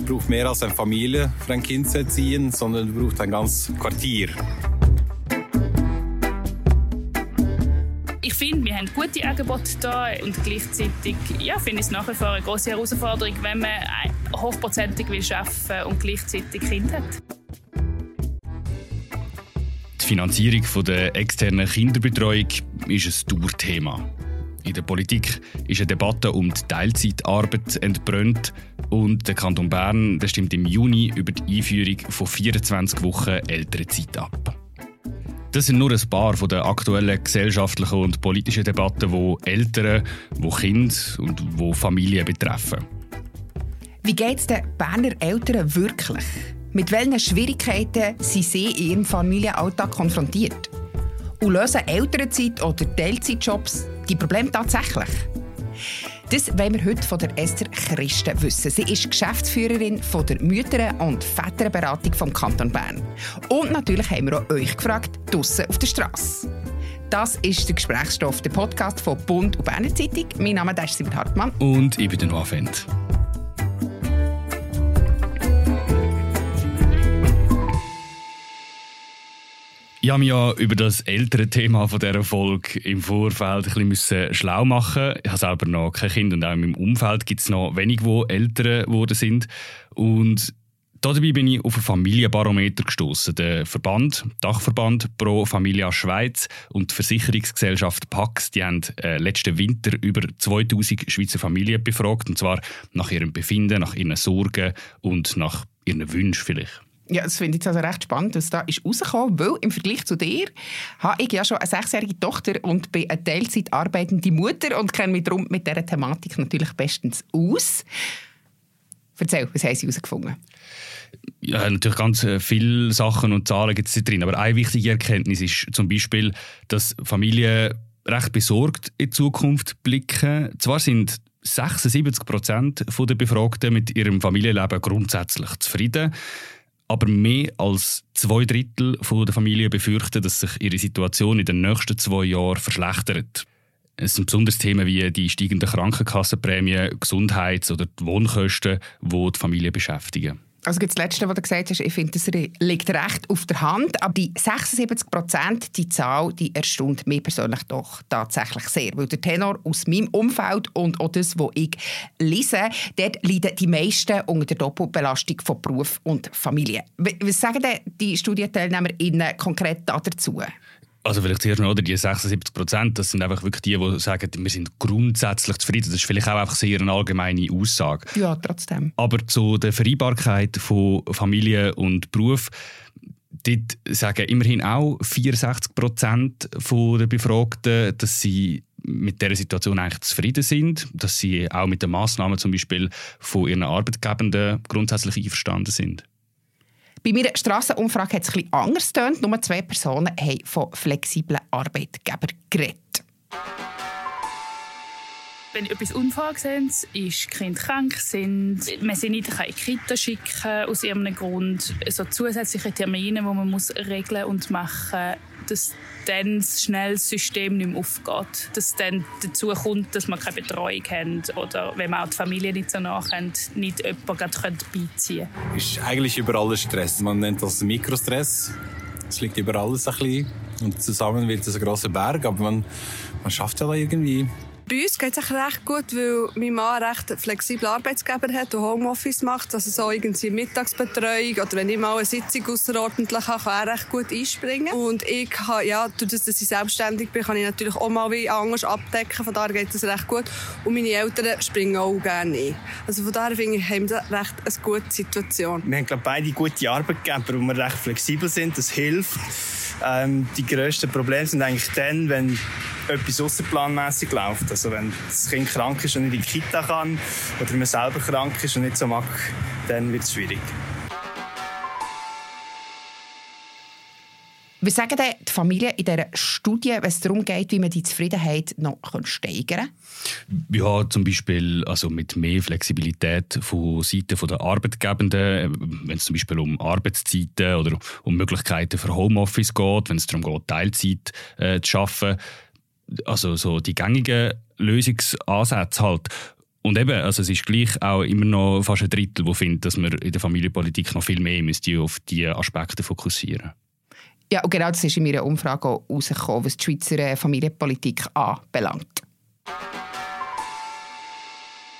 es braucht mehr als eine Familie für ein Kind zu erziehen, sondern es braucht ein ganzes Quartier. Ich finde, wir haben gute Angebote da und gleichzeitig ja, finde ich es nach wie vor eine große Herausforderung, wenn man hochprozentig will arbeiten und gleichzeitig Kinder hat. Die Finanzierung der externen Kinderbetreuung ist ein Dauerthema. In der Politik ist eine Debatte um die Teilzeitarbeit entbrannt und der Kanton Bern stimmt im Juni über die Einführung von 24 Wochen Elternzeit ab. Das sind nur ein paar von den aktuellen gesellschaftlichen und politischen Debatten, die Eltern, die Kinder und die Familien betreffen. Wie geht es den Berner Eltern wirklich? Mit welchen Schwierigkeiten sind sie in ihrem Familienalltag konfrontiert? Und lösen Elternzeit oder Teilzeitjobs die Probleme tatsächlich? Das wollen wir heute von der Esther Christen wissen. Sie ist Geschäftsführerin von der Mütter- und Väterberatung vom Kanton Bern. Und natürlich haben wir auch euch gefragt, draussen auf der Straße. Das ist der Gesprächsstoff, der Podcast von Bund und Berner Zeitung. Mein Name ist Simon Hartmann. Und ich bin der Noah Fendt. Ich habe mich ja über das ältere Thema von dieser Folge im Vorfeld ein bisschen schlau machen Ich habe selber noch kein Kind und auch in meinem Umfeld gibt es noch wenige, die älter geworden sind. Und Dabei bin ich auf einen Familienbarometer gestoßen. Der Verband, Dachverband Pro Familia Schweiz und die Versicherungsgesellschaft Pax, die haben äh, letzten Winter über 2000 Schweizer Familien befragt, und zwar nach ihrem Befinden, nach ihren Sorgen und nach ihren Wünschen vielleicht. Ja, das finde ich also recht spannend, was da ist rausgekommen, weil im Vergleich zu dir habe ich ja schon eine sechsjährige Tochter und bin eine Teilzeit arbeitende Mutter und kenne mich darum mit dieser Thematik natürlich bestens aus. Erzähl, was haben Sie herausgefunden? Ja, natürlich ganz äh, viele Sachen und Zahlen gibt es drin, aber eine wichtige Erkenntnis ist zum Beispiel, dass Familien recht besorgt in die Zukunft blicken. Zwar sind 76 Prozent der Befragten mit ihrem Familienleben grundsätzlich zufrieden aber mehr als zwei Drittel der Familien befürchten, dass sich ihre Situation in den nächsten zwei Jahren verschlechtert. Es sind besonders Themen wie die steigenden Krankenkassenprämien, Gesundheits- oder die Wohnkosten, die die Familie beschäftigen. Also das Letzte, was du gesagt hast, ich finde, das liegt recht auf der Hand. Aber die 76 Prozent, die Zahl, die erstaunt mich persönlich doch tatsächlich sehr. Weil der Tenor aus meinem Umfeld und auch das, was ich lese, dort leiden die meisten unter der Doppelbelastung von Beruf und Familie. Was sagen denn die Studienteilnehmer konkret dazu? Also vielleicht zuerst noch, oder die 76 Prozent, das sind einfach wirklich die, die sagen, wir sind grundsätzlich zufrieden. Das ist vielleicht auch einfach sehr eine allgemeine Aussage. Ja, trotzdem. Aber zu der Vereinbarkeit von Familie und Beruf, dort sagen immerhin auch 64 Prozent der Befragten, dass sie mit der Situation eigentlich zufrieden sind, dass sie auch mit den Massnahmen zum Beispiel von ihren Arbeitgebenden grundsätzlich einverstanden sind. Bei meiner Strassenumfrage hat es etwas anders getönt. Nur zwei Personen haben von flexiblen Arbeitgebern geredet. Wenn etwas Unvorhergesehenes ist, Kinder krank sind, man sie nicht in die Kita schicken aus irgendeinem Grund, so zusätzliche Termine, die man muss regeln und machen dass dann das schnell das System nicht mehr aufgeht. Dass dann dazu kommt, dass man keine Betreuung hat oder wenn man auch die Familie nicht so nachkennt, nicht jemanden beiziehen kann. Es ist eigentlich über alles Stress. Man nennt das Mikrostress. Es liegt über alles ein bisschen. Und zusammen wird es ein grosser Berg, aber man, man schafft ja irgendwie bei uns geht es recht gut, weil mein Mann recht flexiblen Arbeitsgeber hat und Homeoffice macht. Also so irgendwie Mittagsbetreuung oder wenn ich mal eine Sitzung außerordentlich habe, kann er recht gut einspringen. Und ich kann, ja, dadurch, dass ich selbstständig bin, kann ich natürlich auch mal wie anders abdecken. Von daher geht es recht gut. Und meine Eltern springen auch gerne ein. Also von daher finde ich, haben wir recht eine gute Situation. Wir haben, glaube beide gute Arbeitgeber, wo wir recht flexibel sind. Das hilft. Ähm, die grössten Probleme sind eigentlich dann, wenn etwas außerplanmäßig läuft. Also wenn das Kind krank ist und nicht in die Kita kann oder man selber krank ist und nicht so mag, dann wird es schwierig. Was sagen denn die Familien in dieser Studie, wenn es darum geht, wie man die Zufriedenheit noch steigern kann? Ja, zum Beispiel also mit mehr Flexibilität von Seiten der Arbeitgebenden, wenn es zum Beispiel um Arbeitszeiten oder um Möglichkeiten für Homeoffice geht, wenn es darum geht, Teilzeit äh, zu arbeiten. Also so die gängigen Lösungsansätze halt. Und eben, also es ist gleich auch immer noch fast ein Drittel, wo findet, dass man in der Familienpolitik noch viel mehr müsste auf diese Aspekte fokussieren Ja, und genau das ist in meiner Umfrage auch rausgekommen, was die Schweizer Familienpolitik anbelangt.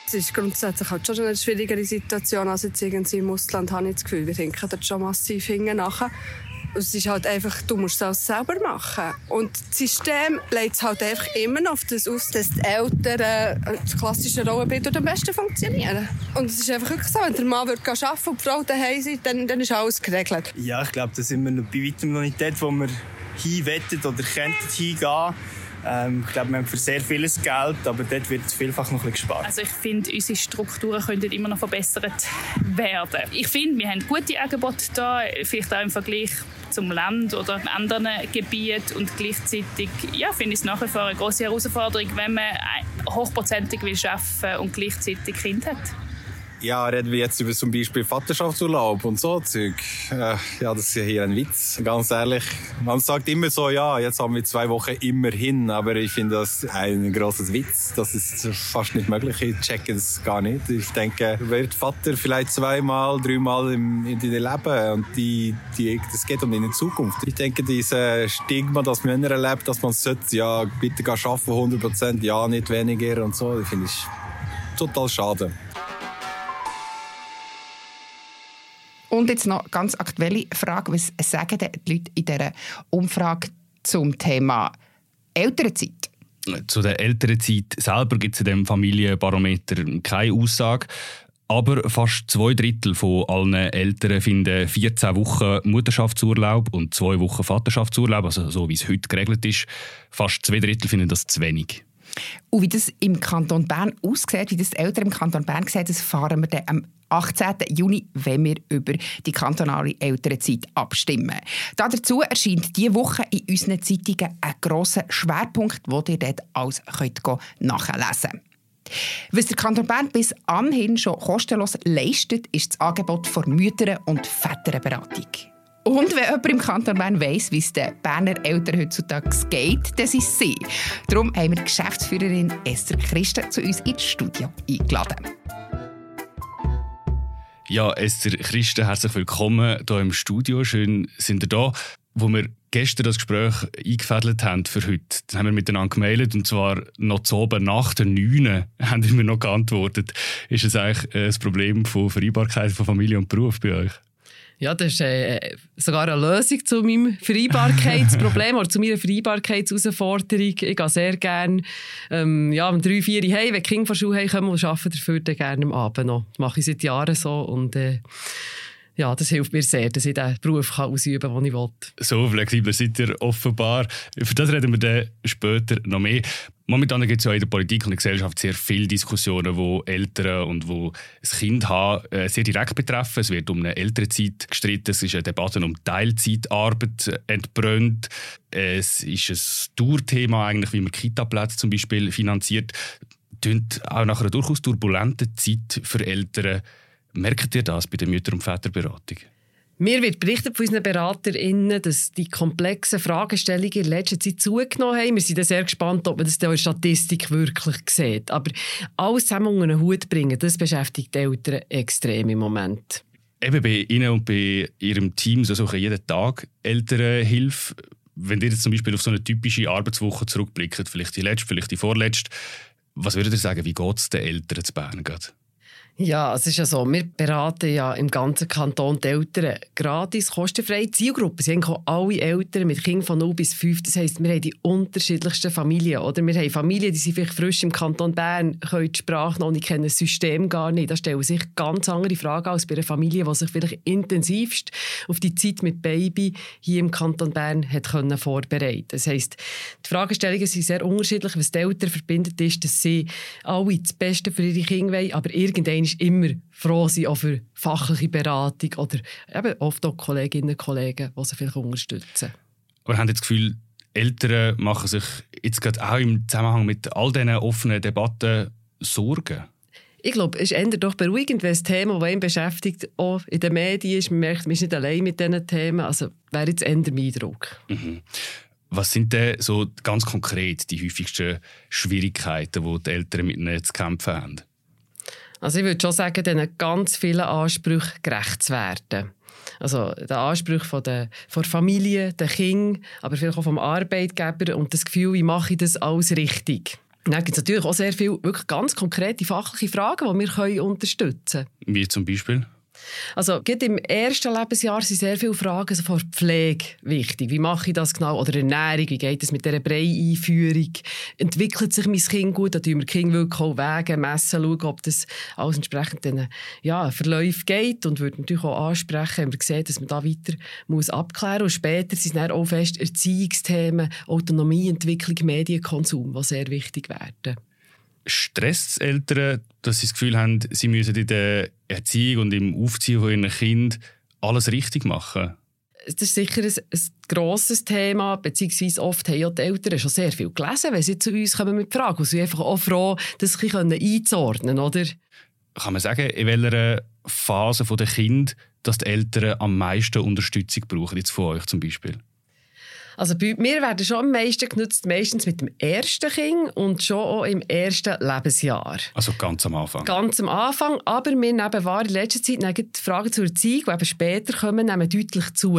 Es ist grundsätzlich halt schon eine schwierigere Situation als jetzt irgendwie im Ausland, habe ich das Gefühl. Wir hinken dort schon massiv hinten nachher. Es ist halt einfach, du musst es selber machen. Und das System legt es halt einfach immer noch auf das aus, dass die Eltern äh, das klassische Rollenbild am besten funktionieren. Und es ist einfach wirklich so, wenn der Mann wird arbeiten und die Frau daheim ist, dann, dann ist alles geregelt. Ja, ich glaube, da sind wir noch bei weitem noch nicht dort, wo wir hinwettet oder könnten hingehen. Ähm, ich glaube, wir haben für sehr vieles Geld, aber dort wird vielfach noch ein bisschen gespart. Also ich finde, unsere Strukturen könnten immer noch verbessert werden. Ich finde, wir haben gute Angebote da, vielleicht auch im Vergleich zum Land oder anderen Gebieten und gleichzeitig ja, finde ich es nach wie vor eine große Herausforderung, wenn man hochprozentig will arbeiten und gleichzeitig Kind hat. Ja, reden wir jetzt über zum Beispiel Vaterschaftsurlaub und so Zeug. Äh, ja, das ist ja hier ein Witz, ganz ehrlich. Man sagt immer so, ja, jetzt haben wir zwei Wochen immerhin, aber ich finde das ein großes Witz. Das ist fast nicht möglich. Ich checke es gar nicht. Ich denke, wird Vater vielleicht zweimal, dreimal im, in den Leben und die, die, das geht um in Zukunft. Ich denke, dieses Stigma, das Männer erlebt, dass man sollte, ja, bitte gehen arbeiten, 100 Prozent, ja, nicht weniger und so, finde ich total schade. Und jetzt noch ganz aktuelle Frage. Was sagen die Leute in dieser Umfrage zum Thema Elternzeit? Zu der Elternzeit selber gibt es in dem Familienbarometer keine Aussage. Aber fast zwei Drittel von allen Eltern finden 14 Wochen Mutterschaftsurlaub und zwei Wochen Vaterschaftsurlaub, also so wie es heute geregelt ist. Fast zwei Drittel finden das zu wenig. Und wie das im Kanton Bern aussieht, wie das die Eltern im Kanton Bern sehen, das fahren wir dann am 18. Juni, wenn wir über die kantonale Elternzeit abstimmen. Dazu erscheint diese Woche in unseren Zeitungen ein grosser Schwerpunkt, den ihr dort alles könnt nachlesen könnt. Was der Kanton Bern bis anhin schon kostenlos leistet, ist das Angebot für Mütter- und Väterberatung. Und wenn jemand im Kanton Bern weiss, wie es den Berner Eltern heutzutage geht, dann sind sie. Darum haben wir Geschäftsführerin Esther Christen zu uns ins Studio eingeladen. Ja, Esther Christen, herzlich willkommen hier im Studio. Schön, sind ihr da. Wo wir gestern das Gespräch eingefädelt haben für heute, dann haben wir miteinander gemeldet und zwar noch zu oben nach der 9 haben wir noch geantwortet. Ist es eigentlich äh, das Problem von Vereinbarkeit von Familie und Beruf bei euch? Ja, das ist äh, sogar eine Lösung zu meinem Vereinbarkeitsproblem oder zu meiner Vereinbarkeitsherausforderung. Ich gehe sehr gerne ähm, ja, um drei, vier hey, wenn die Kinder von Schule haben, kommen und arbeiten dafür dann gerne am Abend noch. Das mache ich seit Jahren so und äh, ja, das hilft mir sehr, dass ich den Beruf kann ausüben kann, den ich will. So flexibel seid ihr offenbar. Für das reden wir dann später noch mehr. Momentan gibt es ja in der Politik und der Gesellschaft sehr viele Diskussionen, wo Eltern und wo das Kind haben, äh, sehr direkt betreffen. Es wird um eine Elternzeit gestritten, es ist eine Debatte um Teilzeitarbeit entbrannt. Es ist ein Tourthema eigentlich, wie man Kitaplätze zum Beispiel finanziert. Tönt auch nach einer durchaus turbulenten Zeit für Eltern Merkt ihr das bei der Mütter- und Väterberatung? Mir wird berichtet von unseren BeraterInnen, dass die komplexen Fragestellungen in letzter Zeit zugenommen haben. Wir sind sehr gespannt, ob man das in der Statistik wirklich sieht. Aber alles zusammen unter einen Hut bringen, das beschäftigt die Eltern extrem im Moment. Eben bei Ihnen und bei Ihrem Team so suchen jeden Tag Elternhilfe. Wenn ihr jetzt zum Beispiel auf so eine typische Arbeitswoche zurückblickt, vielleicht die letzte, vielleicht die vorletzte, was würdet ihr sagen, wie geht es den Eltern zu Bern? Gerade? Ja, es ist ja so, wir beraten ja im ganzen Kanton die Eltern gratis, kostenfrei. Zielgruppen sind eigentlich alle Eltern mit Kindern von 0 bis 5. Das heisst, wir haben die unterschiedlichsten Familien. Oder wir haben Familien, die sind vielleicht frisch im Kanton Bern, können die Sprache noch nicht kennen, das System gar nicht. Da stellen sich ganz andere Fragen als bei einer Familie, die sich vielleicht intensivst auf die Zeit mit Baby hier im Kanton Bern hat können vorbereiten Das heisst, die Fragestellungen sind sehr unterschiedlich. Was die Eltern verbindet, ist, dass sie alle das Beste für ihre Kinder wollen, aber irgendwann ist immer froh sein, auch für fachliche Beratung oder eben oft auch Kolleginnen und Kollegen, die sie vielleicht unterstützen. Aber haben Sie das Gefühl, Eltern machen sich jetzt gerade auch im Zusammenhang mit all diesen offenen Debatten Sorgen? Ich glaube, es ist eher doch beruhigend, wenn das Thema, das ihn beschäftigt, auch in den Medien ist. Man merkt, man ist nicht allein mit diesen Themen. Also wäre jetzt eher mein Eindruck. Mhm. Was sind denn so ganz konkret die häufigsten Schwierigkeiten, die die Eltern mit ihnen zu kämpfen haben? Also ich würde schon sagen, diesen ganz vielen Ansprüchen gerecht zu werden. Also der Anspruch von der, von der Familie, der Kind, aber vielleicht auch vom Arbeitgeber und das Gefühl, wie mache ich das alles richtig. dann gibt es natürlich auch sehr viele wirklich ganz konkrete fachliche Fragen, die wir können unterstützen können. Wie zum Beispiel? Also, gerade im ersten Lebensjahr sind sehr viele Fragen also von Pflege wichtig. Wie mache ich das genau? Oder Ernährung, wie geht es mit dieser Brei-Einführung? Entwickelt sich mein Kind gut? Da tun wir Kind wirklich auch Wege messen, schauen, ob das alles entsprechend den ja, Verläufen geht. Und würde natürlich auch ansprechen, wenn wir sehen, dass man da weiter muss abklären muss. Und später sind dann auch fest Erziehungsthemen, Autonomieentwicklung, Medienkonsum, die sehr wichtig werden stresst Eltern, dass sie das Gefühl haben, sie müssen in der Erziehung und im Aufziehen von ihren Kind alles richtig machen? Das ist sicher ein, ein grosses Thema, beziehungsweise oft haben ja die Eltern schon sehr viel gelesen, wenn sie zu uns kommen mit Fragen. Und sie einfach auch froh, das einzuordnen oder? Kann man sagen, in welcher Phase der Kind dass die Eltern am meisten Unterstützung brauchen, jetzt von euch zum Beispiel? Also bei mir werden schon am meisten genutzt, meistens mit dem ersten Kind und schon auch im ersten Lebensjahr. Also ganz am Anfang? Ganz am Anfang, aber wir nehmen wahr in letzter Zeit die Fragen zur Erziehung, die eben später kommen, nehmen deutlich zu.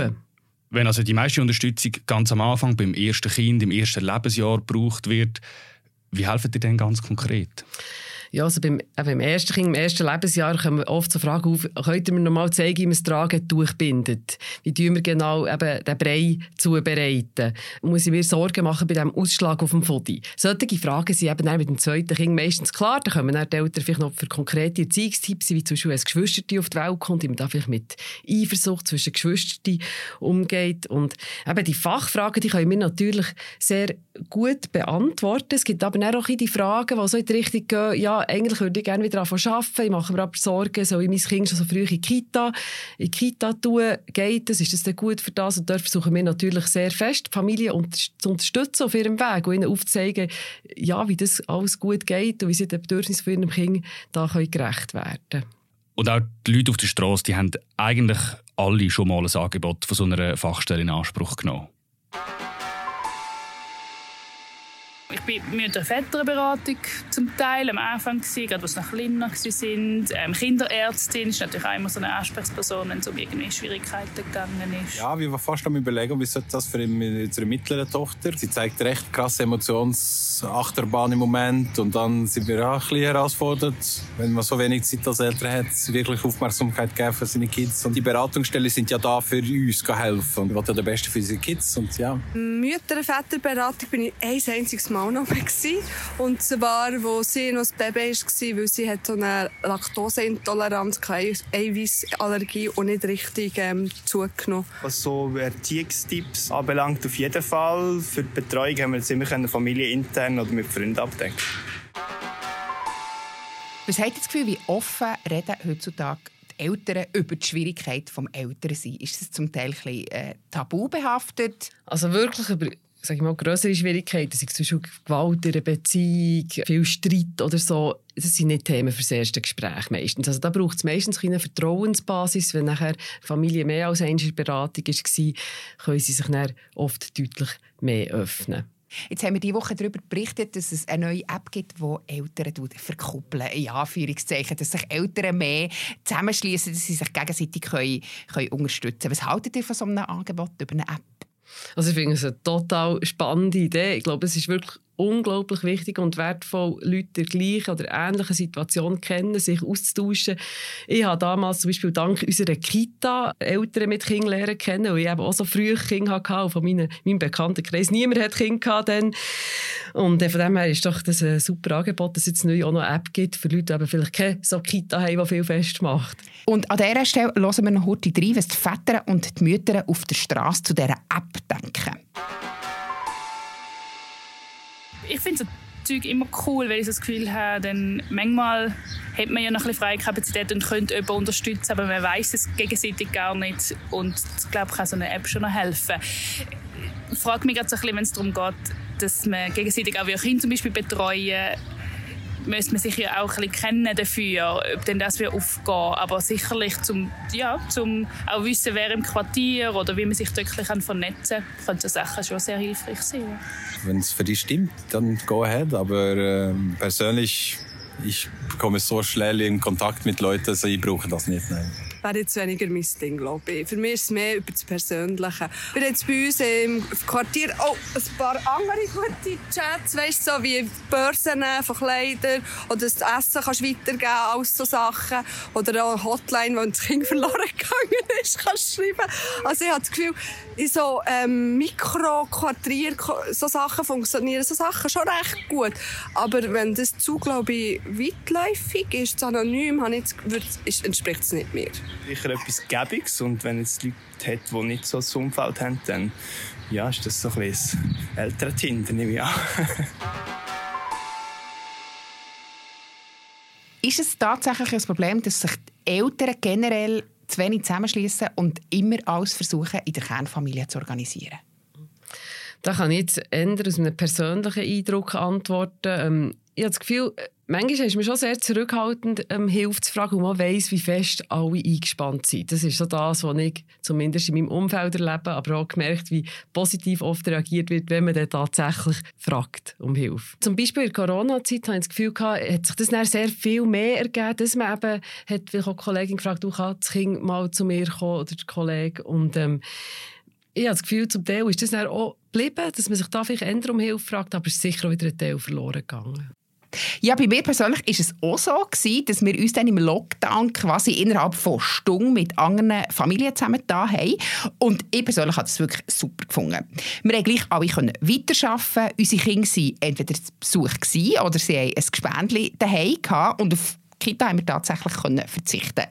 Wenn also die meiste Unterstützung ganz am Anfang beim ersten Kind, im ersten Lebensjahr gebraucht wird, wie helfen die denn ganz konkret? Ja, also beim, beim ersten Kind, im ersten Lebensjahr kommen oft so Fragen auf, könnt ihr mir noch mal zeigen, wie man das Tragen durchbindet? Wie tun wir genau eben den Brei zubereiten? Muss ich mir Sorgen machen bei dem Ausschlag auf dem Fodi? Solche Fragen sind eben dann mit dem zweiten Kind meistens klar. Da kommen dann die Eltern vielleicht noch für konkrete Erziehungstipps, wie zum Beispiel, ein Geschwister auf die Welt kommt, wie man da vielleicht mit Eifersucht zwischen Geschwistern umgeht. Und eben die Fachfragen, die können wir natürlich sehr gut beantworten. Es gibt aber auch die Fragen, die so in die Richtung gehen, ja, eigentlich würde ich gerne wieder anfangen arbeiten. Ich mache mir aber Sorgen, soll ich mein Kind schon so früh in die Kita, in die Kita tun? Geht das? Ist das denn gut für das? Und dort versuchen wir natürlich sehr fest, die Familie zu unterstützen auf ihrem Weg und ihnen aufzuzeigen, ja, wie das alles gut geht und wie sie den Bedürfnissen von ihrem Kind da gerecht werden können. Und auch die Leute auf der Straße, die haben eigentlich alle schon mal ein Angebot von so einer Fachstelle in Anspruch genommen. Ich bin mit der Väterberatung zum Teil am Anfang, gewesen, gerade als sie noch kleiner waren. Ähm, Kinderärztin ist natürlich auch immer so eine Ansprechperson, wenn es um irgendwie Schwierigkeiten gegangen ist. Ja, wir waren fast am überlegen, wie sollte das für unsere mittlere Tochter. Sie zeigt recht krasse Emotionsachterbahn im Moment und dann sind wir auch ein bisschen herausgefordert, wenn man so wenig Zeit als Eltern hat, wirklich Aufmerksamkeit geben für seine Kids. Und die Beratungsstellen sind ja da für uns zu helfen und wir wollen ja das Beste für unsere Kids und ja. Mütter- Väterberatung bin ich ein einziges Mal auch noch Und zwar, wo sie noch ein Baby war, weil sie hat so eine Laktoseintoleranz, Eiweißallergie und nicht richtig ähm, zugenommen. Was so Erziehungstipps anbelangt, auf jeden Fall. Für die Betreuung haben wir das immer familienintern oder mit Freunden abdecken. Was habt ihr das Gefühl, wie offen reden heutzutage die Eltern über die Schwierigkeit des Elternseins? Ist das zum Teil ein bisschen äh, tabu behaftet? Also wirklich über sag ich mal, größere Schwierigkeiten, sei es zum Beispiel Gewalt in einer Beziehung, viel Streit oder so, das sind nicht Themen für das erste Gespräch meistens. Also da braucht es meistens eine Vertrauensbasis. Wenn nachher Familie mehr als eine Beratung war, können sie sich dann oft deutlich mehr öffnen. Jetzt haben wir diese Woche darüber berichtet, dass es eine neue App gibt, die Eltern verkuppeln, in Anführungszeichen, dass sich Eltern mehr zusammenschließen, dass sie sich gegenseitig können, können unterstützen können. Was haltet ihr von so einem Angebot über eine App? Also ich finde es eine total spannende Idee. Ich glaube, es ist wirklich unglaublich wichtig und wertvoll, Leute der gleichen oder ähnlichen Situation kennen, sich auszutauschen. Ich habe damals zum Beispiel dank unserer Kita Eltern mit Kindern lernen kennen, weil ich eben auch so früh Kinder hatte, von meinem, meinem Bekanntenkreis. Niemand hat Kinder dann. Und von dem her ist doch das ein super Angebot, dass es jetzt neu auch noch eine App gibt für Leute, die vielleicht keine so Kita haben, die viel festmacht. Und an dieser Stelle hören wir noch heute rein, was die Väter und die Mütter auf der Straße zu dieser App denken ich finde so Zeug immer cool, weil ich das Gefühl habe, denn manchmal hat man ja noch ein freie Kapazität und könnte jemanden unterstützen, aber man weiß es gegenseitig gar nicht und ich glaube, kann so eine App schon noch helfen. Ich frage mich gerade so ein bisschen, wenn es darum geht, dass man gegenseitig auch wie Kinder zum Beispiel betreuen müsste man sich ja auch ein bisschen kennen dafür, ob denn das wir aufgehen. Aber sicherlich zum, ja, zum auch wissen, wer im Quartier oder wie man sich wirklich vernetzen kann, könnte Sachen schon sehr hilfreich sein. Wenn es für dich stimmt, dann go ahead. Aber äh, persönlich ich komme so schnell in Kontakt mit Leuten, also ich brauche das nicht. Nein wäre jetzt weniger mein Ding, glaube ich. Für mich ist es mehr über das Persönliche. Wir haben jetzt bei uns im Quartier auch ein paar andere gute Chats, weißt so wie Börsen von Kleidern oder das Essen kannst du weitergeben, alles so Sachen. Oder auch eine Hotline, wenn das Kind verloren gegangen ist, kannst du schreiben. Also ich habe das Gefühl, in so ähm, Mikro-Quartier so Sachen funktionieren so Sachen schon recht gut. Aber wenn das zu, glaube ich, weitläufig ist, anonym, habe ich jetzt, entspricht es nicht mehr sicher etwas Gäbiges. Und wenn es Leute hat, die nicht so ein Umfeld haben, dann ja, ist das so ein bisschen ältere Tinder, nehme ich an. ist es tatsächlich ein Problem, dass sich die Eltern generell zu wenig zusammenschließen und immer alles versuchen, in der Kernfamilie zu organisieren? Da kann ich jetzt eher aus einem persönlichen Eindruck antworten. Habe das Gefühl, manchmal ist mir schon sehr zurückhaltend, ähm, Hilfe zu fragen, und man weiss, wie fest alle eingespannt sind. Das ist so das, was ich zumindest in meinem Umfeld erlebe, aber auch gemerkt, wie positiv oft reagiert wird, wenn man dann tatsächlich fragt um Hilfe. Zum Beispiel in der Corona-Zeit habe ich das Gefühl, gehabt, hat sich das sehr viel mehr ergeben, dass man eben, hat auch die Kollegin gefragt, du kannst das Kind mal zu mir kommen oder der Kollege und ähm, ich habe das Gefühl, zum Teil ist das dann auch geblieben, dass man sich da vielleicht eher um Hilfe fragt, aber es ist sicher auch wieder ein Teil verloren gegangen. Ja, bei mir persönlich ist es auch so gewesen, dass wir uns dann im Lockdown quasi innerhalb von Stunden mit anderen Familien zusammen da haben. Und ich persönlich habe das wirklich super gefunden. Wir haben gleich alle können weiterarbeiten. Unsere Kinder waren entweder zu Besuch gewesen, oder sie haben ein Gespendli daheim gehabt und auf Kita haben wir tatsächlich können verzichten.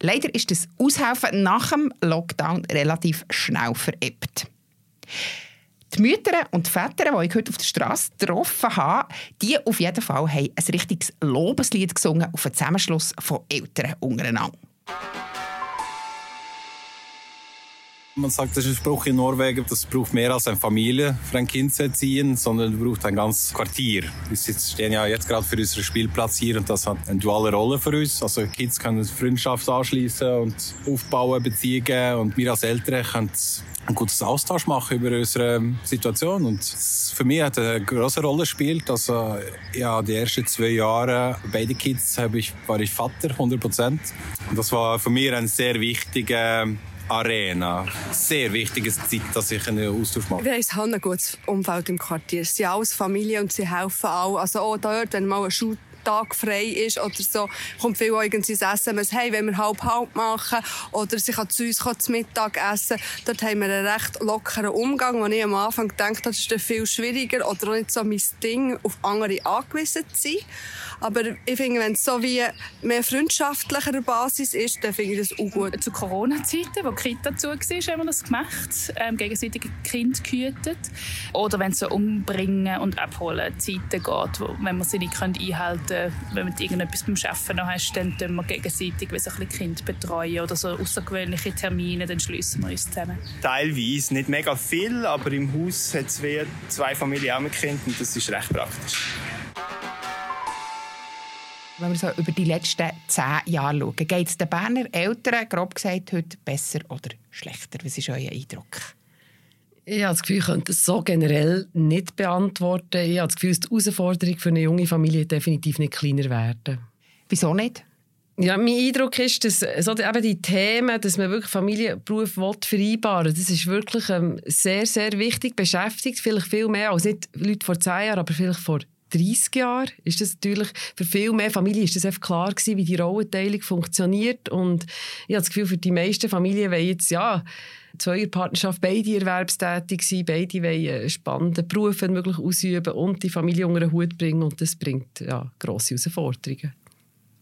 Leider ist das Aushelfen nach dem Lockdown relativ schnell verebbt. Die Mütter und Väter, die ich heute auf der Straße getroffen habe, die auf jeden Fall haben ein richtiges Lobeslied gesungen auf einen Zusammenschluss von Eltern untereinander. Man sagt, das ist ein Spruch in Norwegen, das braucht mehr als eine Familie für ein Kind zu erziehen, sondern braucht ein ganzes Quartier. Wir stehen ja jetzt gerade für unseren Spielplatz hier und das hat eine duale Rolle für uns. Also Kids können Freundschaft anschließen und aufbauen, Beziehungen und wir als Eltern können einen guten Austausch machen über unsere Situation. Und für mich hat eine große Rolle gespielt. Also, ja, die ersten zwei Jahre, beide Kids, habe ich, war ich Vater, 100 Prozent. Und das war für mich ein sehr wichtiger Arena. Sehr wichtiges Zeit, dass ich einen Austausch mache. Wir haben ein gutes Umfeld im Quartier. Sie sind alles Familie und sie helfen auch. Also auch dort, wenn mal ein Schuh Tag frei ist oder so, kommt viel irgendwie ins SMS, hey, wenn wir halb-halb machen oder sie kann zu uns zu Mittag essen. Dort haben wir einen recht lockeren Umgang, wo ich am Anfang gedacht habe, das ist viel schwieriger oder auch nicht so mein Ding, auf andere angewiesen zu sein. Aber ich finde, wenn es so wie mehr freundschaftlicher Basis ist, dann finde ich das auch gut. Zu Corona-Zeiten, wo die Kita zu war, haben wir das gemacht, ähm, gegenseitig Kind gehütet. Oder wenn es so umbringen und abholen Zeiten geht, wo, wenn man sie nicht einhalten können, wenn man irgendetwas beim Arbeiten noch hast, dann tun wir gegenseitig wie so ein Kind betreuen oder so außergewöhnliche Termine, dann schließen wir uns zusammen. Teilweise, nicht mega viel, aber im Haus hat es zwei Familien auch mit Kindern und das ist recht praktisch. Wenn wir so über die letzten zehn Jahre schauen, geht es den Berner Eltern, grob gesagt, heute besser oder schlechter? Was ist euer Eindruck? Ich habe das Gefühl, ich könnte es so generell nicht beantworten. Ich habe das Gefühl, die Herausforderung für eine junge Familie definitiv nicht kleiner werden. Wieso nicht? Ja, mein Eindruck ist, dass so eben die Themen, dass man wirklich Familie und Beruf vereinbaren will, das ist wirklich ähm, sehr, sehr wichtig, beschäftigt vielleicht viel mehr als nicht Leute vor zehn Jahren, aber vielleicht vor 30 Jahren ist das natürlich für viel mehr Familien ist das einfach klar gewesen, wie die Rollenteilung funktioniert und ich habe das Gefühl, für die meisten Familien wollen jetzt ja zwei Partnerschaft beide erwerbstätig sein, beide wollen einen spannenden Beruf möglich ausüben und die Familie unter den Hut bringen und das bringt ja grosse Herausforderungen.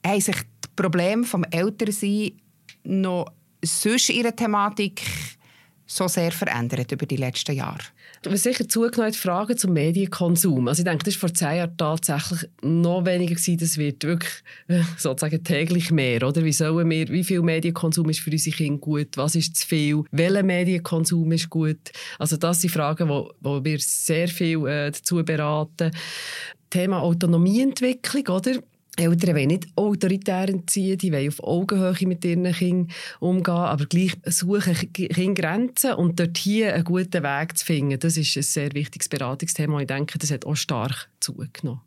Haben sich die Probleme des Elternsein noch sonst ihre Thematik so sehr verändert über die letzten Jahre? Was sicher zugenommen Fragen zum Medienkonsum. Also ich denke, das war vor zehn Jahren tatsächlich noch weniger gewesen. Das wird wirklich äh, sozusagen täglich mehr, oder? Wie sollen wir, wie viel Medienkonsum ist für unsere Kinder gut? Was ist zu viel? Welcher Medienkonsum ist gut? Also das sind Fragen, wo, wo wir sehr viel äh, dazu beraten. Thema Autonomieentwicklung, oder? Eltern wollen nicht autoritär entziehen, die wollen auf Augenhöhe mit ihren Kindern umgehen, aber gleich suchen Kinder Grenzen und dort hier einen guten Weg zu finden. Das ist ein sehr wichtiges Beratungsthema. Ich denke, das hat auch stark zugenommen.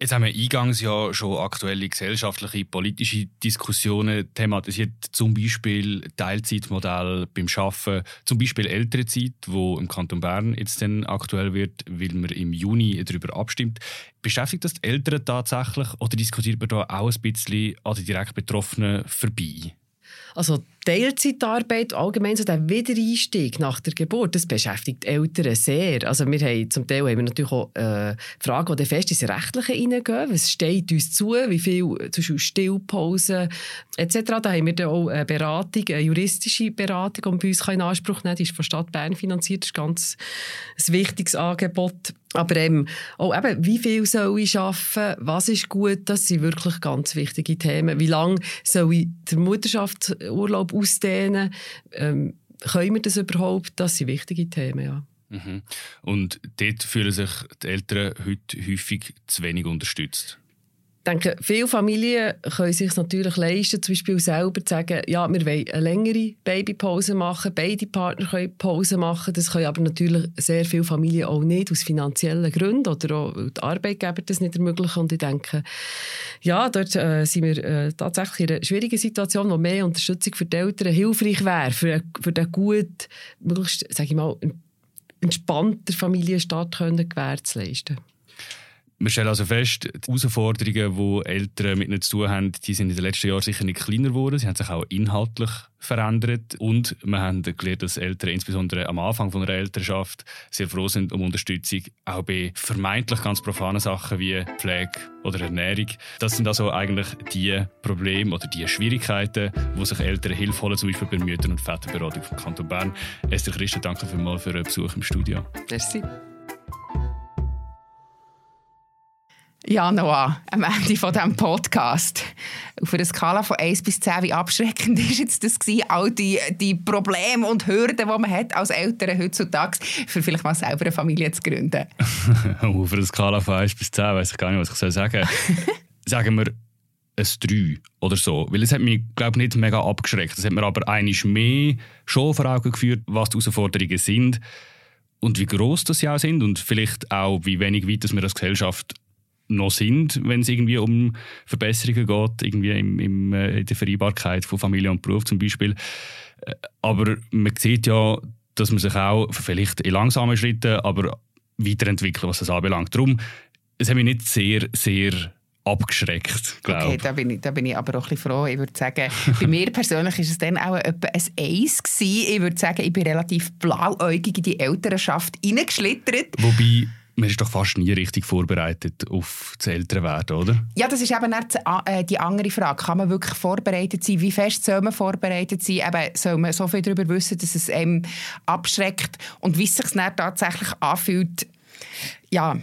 Jetzt haben wir eingangs ja schon aktuelle gesellschaftliche, politische Diskussionen thematisiert, zum Beispiel Teilzeitmodell beim Schaffen, zum Beispiel Elternzeit, wo im Kanton Bern jetzt dann aktuell wird, weil man im Juni darüber abstimmt. Beschäftigt das die Eltern tatsächlich oder diskutiert man da auch ein bisschen an die direkt Betroffenen vorbei? Also Teilzeitarbeit, allgemein so der Wiedereinstieg nach der Geburt, das beschäftigt Eltern sehr. Also wir haben zum Teil haben wir natürlich auch äh, Fragen, die fest ins Rechtliche hineingehen. Was steht uns zu? Wie viel zum Beispiel Stillpausen etc. Da haben wir dann auch eine Beratung, eine juristische Beratung, die bei uns in Anspruch nehmen kann. Die ist von Stadt Bern finanziert. Das ist ganz ein wichtiges Angebot. Aber eben, auch eben, wie viel soll ich arbeiten? Was ist gut? Das sind wirklich ganz wichtige Themen. Wie lange soll ich den Mutterschaftsurlaub ausdehnen? Ähm, können wir das überhaupt? Das sind wichtige Themen, ja. Mhm. Und dort fühlen sich die Eltern heute häufig zu wenig unterstützt denke, viele Familien können sich natürlich leisten, zum Beispiel selber zu sagen, ja, wir wollen eine längere Babypause machen, beide Partner können Pause machen, das können aber natürlich sehr viele Familien auch nicht, aus finanziellen Gründen oder auch, weil die Arbeitgeber das nicht ermöglichen. Und ich denke, ja, dort äh, sind wir äh, tatsächlich in einer schwierigen Situation, wo mehr Unterstützung für die Eltern hilfreich wäre, für, für den gut, möglichst, sage ich mal, entspannter Familienstart können gewährleisten wir stellen also fest, die Herausforderungen, die Eltern mit ihnen zu tun haben, die sind in den letzten Jahren sicher nicht kleiner geworden. Sie haben sich auch inhaltlich verändert. Und wir haben gelernt, dass Eltern insbesondere am Anfang von einer Elternschaft sehr froh sind um Unterstützung, auch bei vermeintlich ganz profanen Sachen wie Pflege oder Ernährung. Das sind also eigentlich die Probleme oder die Schwierigkeiten, wo sich Eltern Hilfe holen, zum Beispiel bei Müttern- und Väterberatung vom Kanton Bern. Esther Christen, danke vielmals für den Besuch im Studio. Merci. Ja, Noah, am Ende von diesem Podcast. Auf einer Skala von 1 bis 10, wie abschreckend war jetzt das gewesen, all die, die Probleme und Hürden, die man hat als Eltern heutzutage, für vielleicht mal selber eine Familie zu gründen? Auf einer Skala von 1 bis 10 weiß ich gar nicht, was ich sagen soll. Sagen wir ein 3 oder so. Weil es hat mich, glaube ich, nicht mega abgeschreckt. Es hat mir aber einiges mehr schon vor Augen geführt, was die Herausforderungen sind und wie groß das sie auch sind und vielleicht auch, wie wenig weit wir als Gesellschaft noch sind, wenn es irgendwie um Verbesserungen geht, irgendwie im, im, äh, in der Vereinbarkeit von Familie und Beruf zum Beispiel. Äh, aber man sieht ja, dass man sich auch vielleicht in langsamen Schritten, aber weiterentwickelt, was das anbelangt. Darum, es hat mich nicht sehr, sehr abgeschreckt, glaube Okay, da bin, ich, da bin ich aber auch ein bisschen froh. Ich würde sagen, bei mir persönlich war es dann auch etwa ein Eis gewesen. Ich würde sagen, ich bin relativ blauäugig in die Elternschaft hineingeschlittert. Wobei man ist doch fast nie richtig vorbereitet auf das Älterwerden, oder? Ja, das ist eben äh, die andere Frage. Kann man wirklich vorbereitet sein? Wie fest soll man vorbereitet sein? Eben, soll man so viel darüber wissen, dass es einem abschreckt? Und wie es sich dann tatsächlich anfühlt, ja,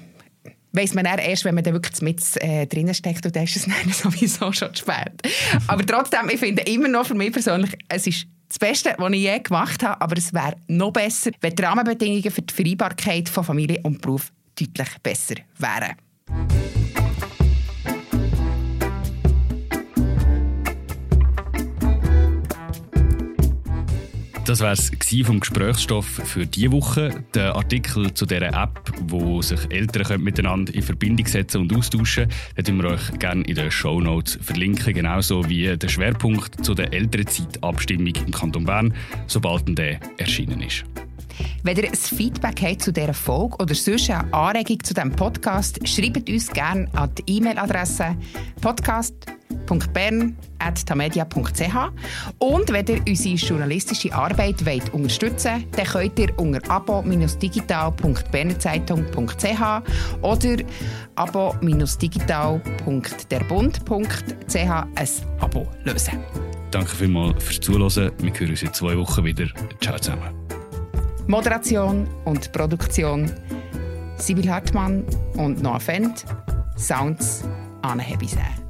weiss man erst, wenn man dann wirklich mit äh, drinnen steckt und dann ist es dann sowieso schon spät. Aber trotzdem, ich finde immer noch für mich persönlich, es ist das Beste, was ich je gemacht habe, aber es wäre noch besser, wenn die Rahmenbedingungen für die Vereinbarkeit von Familie und Beruf deutlich besser wären. Das war es vom Gesprächsstoff für diese Woche. Der Artikel zu dieser App, wo sich Eltern miteinander in Verbindung setzen und austauschen können, den wir euch gerne in den Show Notes verlinken. Genauso wie der Schwerpunkt zu der Elternzeitabstimmung im Kanton Bern, sobald der erschienen ist. Wenn ihr ein Feedback habt zu dieser Folge oder sonst eine Anregung zu diesem Podcast, schreibt uns gerne an die E-Mail-Adresse podcast.bern.tamedia.ch Und wenn ihr unsere journalistische Arbeit wollt unterstützen wollt, dann könnt ihr unter abo-digital.bernerzeitung.ch oder abo-digital.derbund.ch ein Abo lösen. Danke vielmals fürs Zuhören. Wir hören uns in zwei Wochen wieder. Ciao zusammen. Moderation und Produktion Sibyl Hartmann und Noah Fendt. Sounds Anne Hebisä.